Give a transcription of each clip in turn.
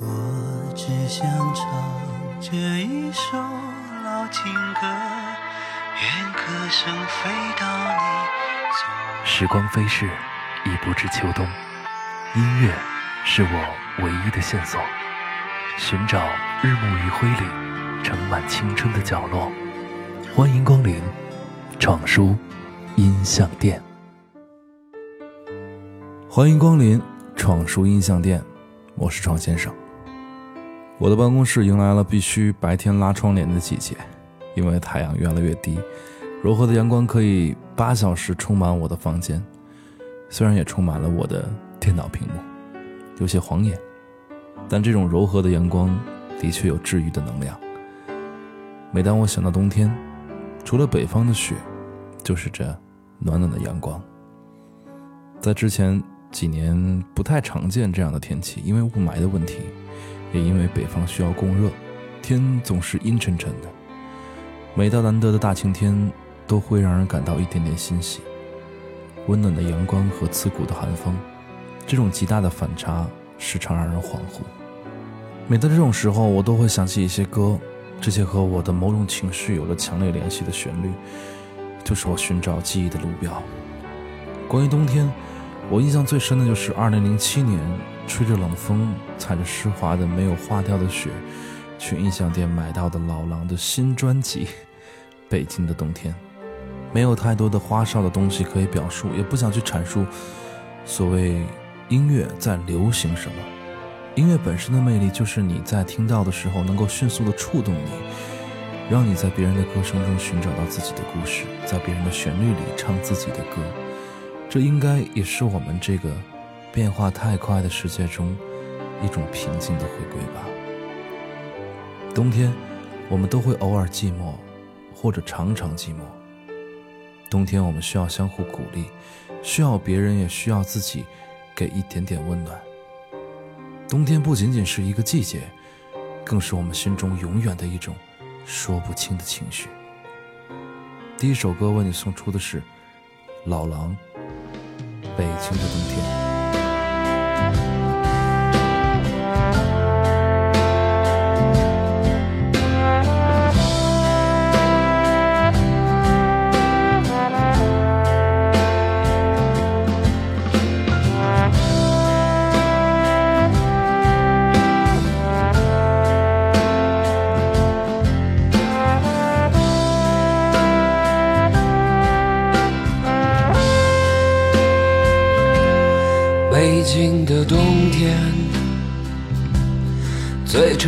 我只想唱这一首老情歌，愿歌声飞到你左。时光飞逝，已不知秋冬。音乐是我唯一的线索，寻找日暮余晖里盛满青春的角落。欢迎光临闯书音像店。欢迎光临闯书音像店，我是闯先生。我的办公室迎来了必须白天拉窗帘的季节，因为太阳越来越低，柔和的阳光可以八小时充满我的房间，虽然也充满了我的电脑屏幕，有些晃眼，但这种柔和的阳光的确有治愈的能量。每当我想到冬天，除了北方的雪，就是这暖暖的阳光。在之前。几年不太常见这样的天气，因为雾霾的问题，也因为北方需要供热，天总是阴沉沉的。每到难得的大晴天，都会让人感到一点点欣喜。温暖的阳光和刺骨的寒风，这种极大的反差，时常让人恍惚。每到这种时候，我都会想起一些歌，这些和我的某种情绪有了强烈联系的旋律，就是我寻找记忆的路标。关于冬天。我印象最深的就是2007年，吹着冷风，踩着湿滑的没有化掉的雪，去音像店买到的老狼的新专辑《北京的冬天》。没有太多的花哨的东西可以表述，也不想去阐述所谓音乐在流行什么。音乐本身的魅力就是你在听到的时候能够迅速的触动你，让你在别人的歌声中寻找到自己的故事，在别人的旋律里唱自己的歌。这应该也是我们这个变化太快的世界中一种平静的回归吧。冬天，我们都会偶尔寂寞，或者常常寂寞。冬天，我们需要相互鼓励，需要别人，也需要自己给一点点温暖。冬天不仅仅是一个季节，更是我们心中永远的一种说不清的情绪。第一首歌为你送出的是老狼。北京的冬天。Bye.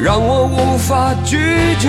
让我无法拒绝。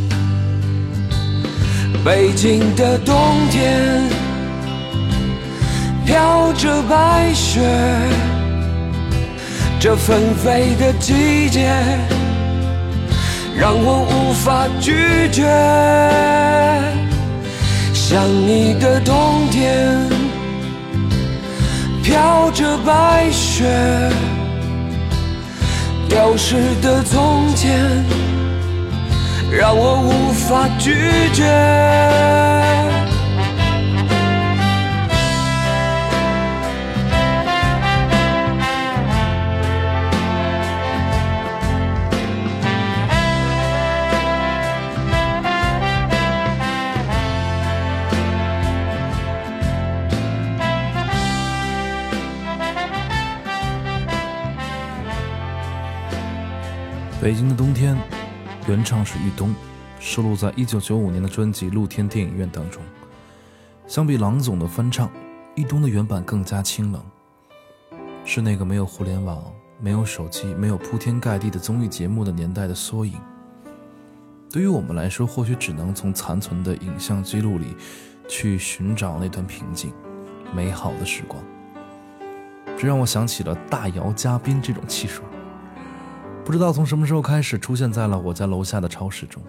北京的冬天飘着白雪，这纷飞的季节让我无法拒绝。想你的冬天飘着白雪。丢失的从前，让我无法拒绝。北京的冬天，原唱是玉东，收录在1995年的专辑《露天电影院》当中。相比郎总的翻唱，玉东的原版更加清冷，是那个没有互联网、没有手机、没有铺天盖地的综艺节目的年代的缩影。对于我们来说，或许只能从残存的影像记录里去寻找那段平静、美好的时光。这让我想起了大姚嘉宾这种汽水。不知道从什么时候开始出现在了我家楼下的超市中，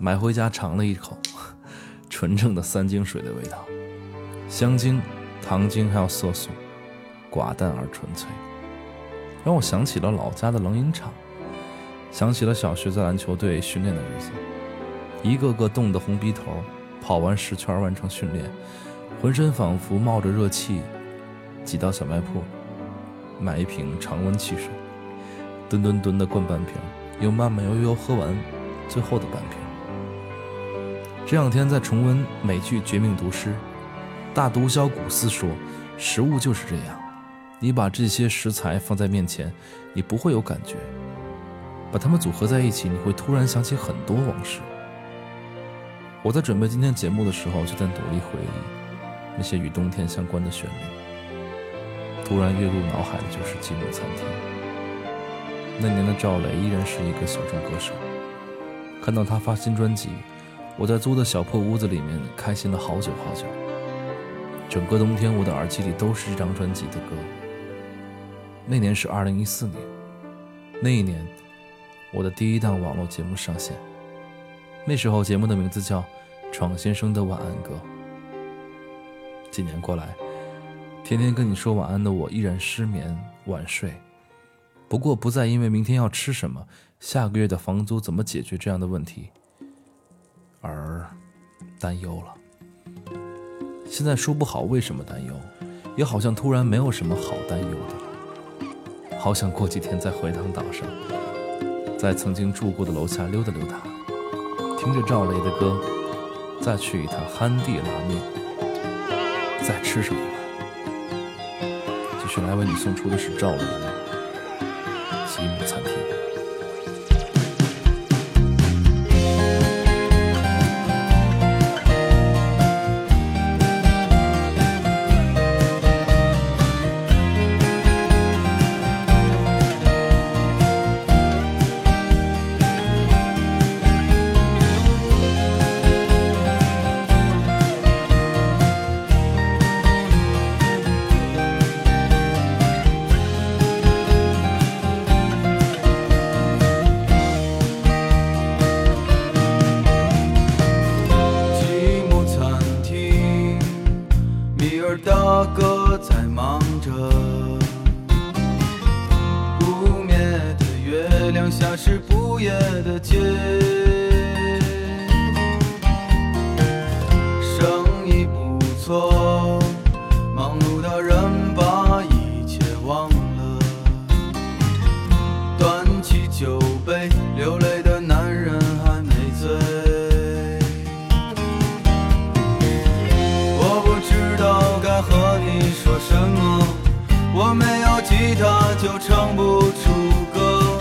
买回家尝了一口，纯正的三精水的味道，香精、糖精还有色素，寡淡而纯粹，让我想起了老家的冷饮厂，想起了小学在篮球队训练的日子，一个个冻得红鼻头，跑完十圈完成训练，浑身仿佛冒着热气，挤到小卖铺，买一瓶常温汽水。吨吨吨的灌半瓶，又慢慢悠悠喝完最后的半瓶。这两天在重温美剧《绝命毒师》，大毒枭古斯说：“食物就是这样，你把这些食材放在面前，你不会有感觉；把它们组合在一起，你会突然想起很多往事。”我在准备今天节目的时候，就在努力回忆那些与冬天相关的旋律。突然跃入脑海的就是《寂寞餐厅》。那年的赵雷依然是一个小众歌手。看到他发新专辑，我在租的小破屋子里面开心了好久好久。整个冬天，我的耳机里都是这张专辑的歌。那年是二零一四年，那一年，我的第一档网络节目上线。那时候节目的名字叫《闯先生的晚安歌》。几年过来，天天跟你说晚安的我依然失眠晚睡。不过不再因为明天要吃什么、下个月的房租怎么解决这样的问题而担忧了。现在说不好为什么担忧，也好像突然没有什么好担忧的了。好想过几天在回塘岛上，在曾经住过的楼下溜达溜达，听着赵雷的歌，再去一趟憨地拉面，再吃上一碗。继续来为你送出的是赵雷移民餐厅。就唱不出歌。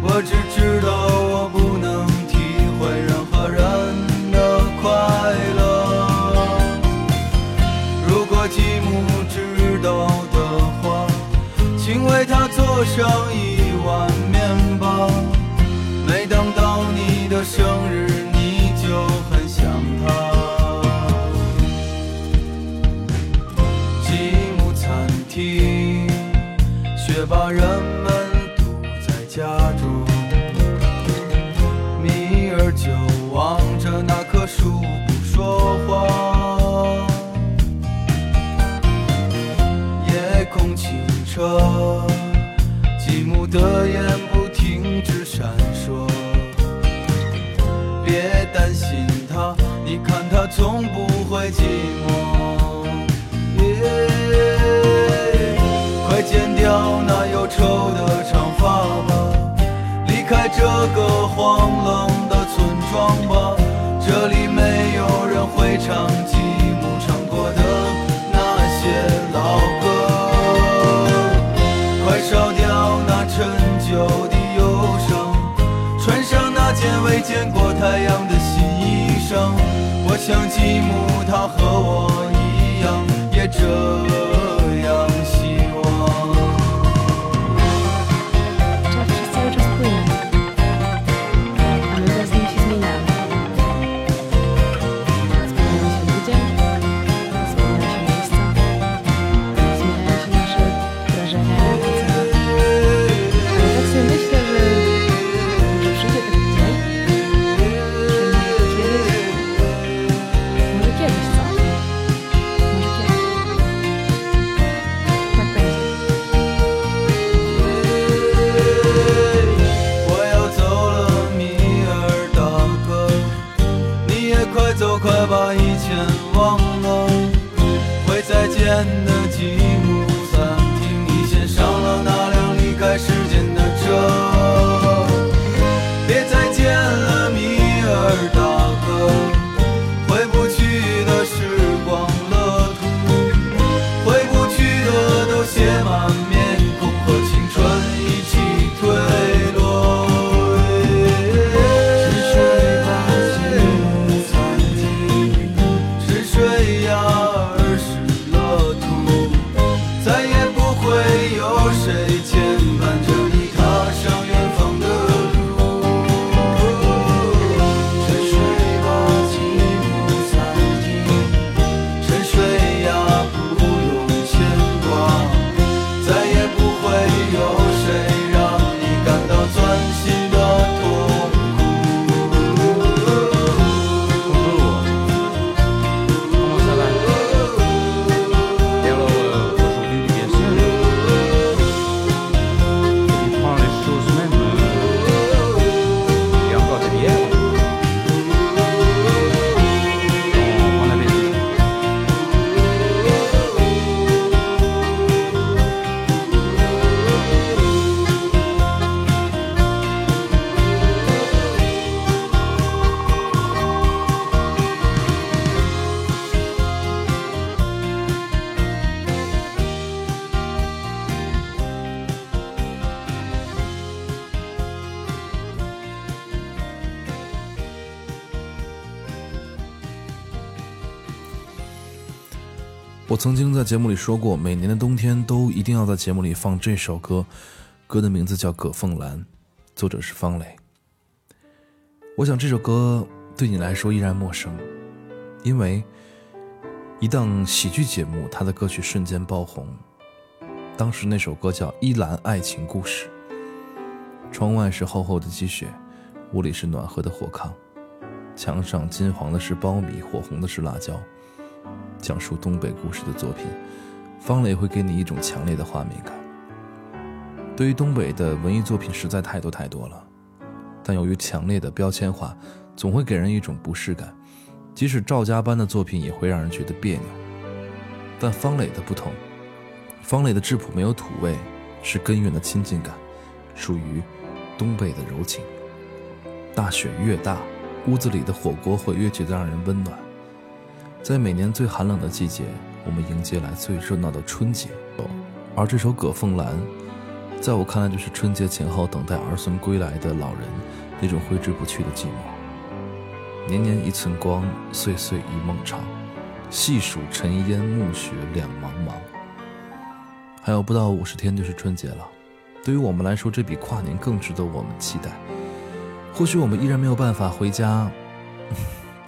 我只知道我不能体会任何人的快乐。如果吉姆知道的话，请为他做上一碗面包。每当到你的生日，清澈，吉姆的眼不停止闪烁。别担心他，你看他从不会寂寞。耶快剪掉那忧愁的长发吧，离开这个荒冷我想吉姆他和我一样，也这我曾经在节目里说过，每年的冬天都一定要在节目里放这首歌，歌的名字叫《葛凤兰》，作者是方磊。我想这首歌对你来说依然陌生，因为一档喜剧节目，它的歌曲瞬间爆红。当时那首歌叫《依兰爱情故事》，窗外是厚厚的积雪，屋里是暖和的火炕，墙上金黄的是苞米，火红的是辣椒。讲述东北故事的作品，方磊会给你一种强烈的画面感。对于东北的文艺作品实在太多太多了，但由于强烈的标签化，总会给人一种不适感。即使赵家班的作品也会让人觉得别扭。但方磊的不同，方磊的质朴没有土味，是根源的亲近感，属于东北的柔情。大雪越大，屋子里的火锅会越觉得让人温暖。在每年最寒冷的季节，我们迎接来最热闹的春节。而这首《葛凤兰》，在我看来就是春节前后等待儿孙归来的老人那种挥之不去的寂寞。年年一寸光，岁岁一梦长。细数尘烟暮雪两茫茫。还有不到五十天就是春节了，对于我们来说，这比跨年更值得我们期待。或许我们依然没有办法回家，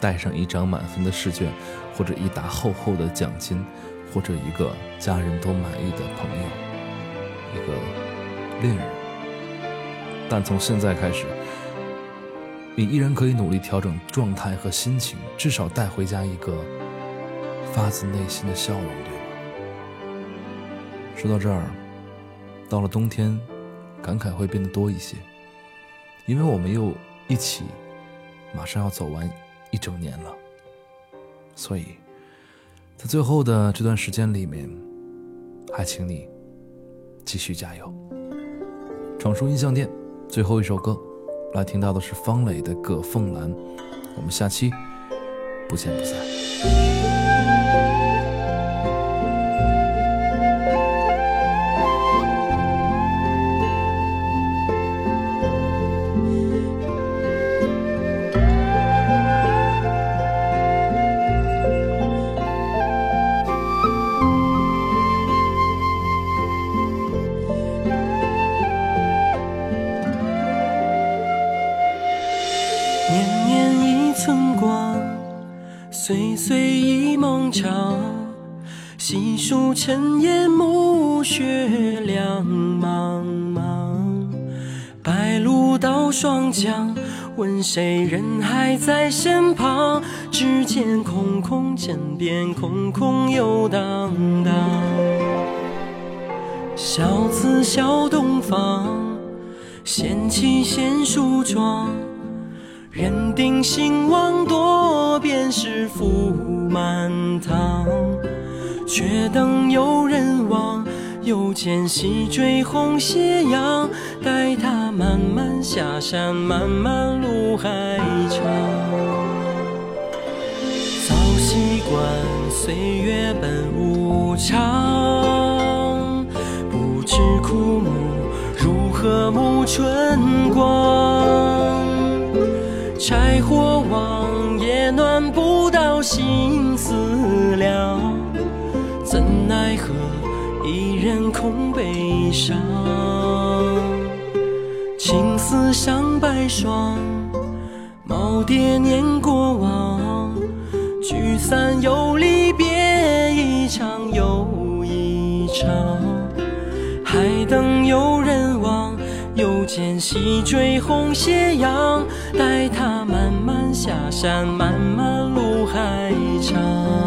带上一张满分的试卷，或者一沓厚厚的奖金，或者一个家人都满意的朋友，一个恋人。但从现在开始，你依然可以努力调整状态和心情，至少带回家一个发自内心的笑容，对吗？说到这儿，到了冬天，感慨会变得多一些。因为我们又一起，马上要走完一整年了，所以，在最后的这段时间里面，还请你继续加油。闯出音像店最后一首歌，来听到的是方磊的《葛凤兰》，我们下期不见不散。尘烟暮雪两茫茫。白鹭到霜降，问谁人还在身旁？只见空空枕边空空又荡荡。小字小东方，掀起闲梳妆。人定兴亡多，便是福满堂。却等有人望，又见西坠红斜阳。待他慢慢下山，漫漫路还长。早习惯岁月本无常，不知枯木如何沐春光。柴火旺，也暖不到心。奈何一人空悲伤？青丝上白霜，耄耋念过往。聚散又离别，一场又一场。还等有人望。又见西坠红斜阳，待他慢慢下山，漫漫路还长。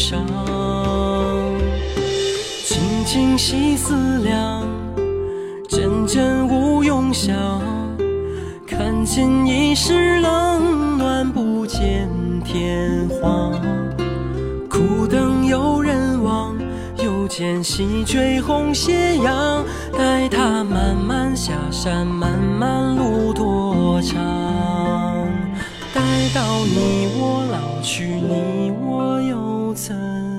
悲伤？静静细思量，阵阵无用想。看见一世冷暖，不见天荒。苦等有人望，又见西坠红斜阳。待他慢慢下山，漫漫路多长。待到你我老去，你我 time.